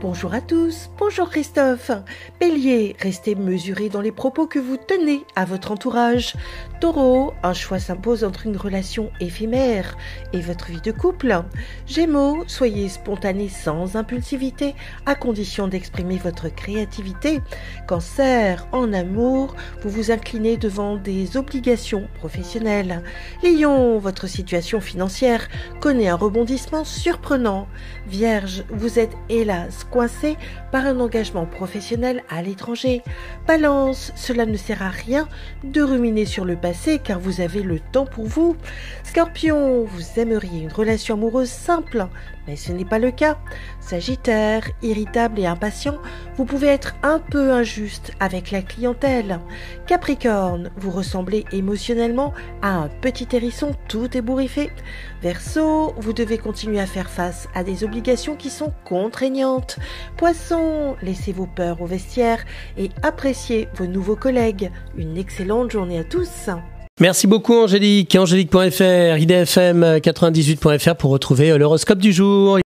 Bonjour à tous, bonjour Christophe. Bélier, restez mesuré dans les propos que vous tenez à votre entourage. Taureau, un choix s'impose entre une relation éphémère et votre vie de couple. Gémeaux, soyez spontané sans impulsivité à condition d'exprimer votre créativité. Cancer, en amour, vous vous inclinez devant des obligations professionnelles. Lion, votre situation financière connaît un rebondissement surprenant. Vierge, vous êtes hélas coincé par un engagement professionnel à l'étranger. Balance, cela ne sert à rien de ruminer sur le passé car vous avez le temps pour vous. Scorpion, vous aimeriez une relation amoureuse simple, mais ce n'est pas le cas. Sagittaire, irritable et impatient, vous pouvez être un peu injuste avec la clientèle. Capricorne, vous ressemblez émotionnellement à un petit hérisson tout ébouriffé. Verseau, vous devez continuer à faire face à des obligations qui sont contraignantes. Poisson, laissez vos peurs au vestiaire et appréciez vos nouveaux collègues. Une excellente journée à tous. Merci beaucoup Angélique. Angélique.fr, idfm98.fr pour retrouver l'horoscope du jour.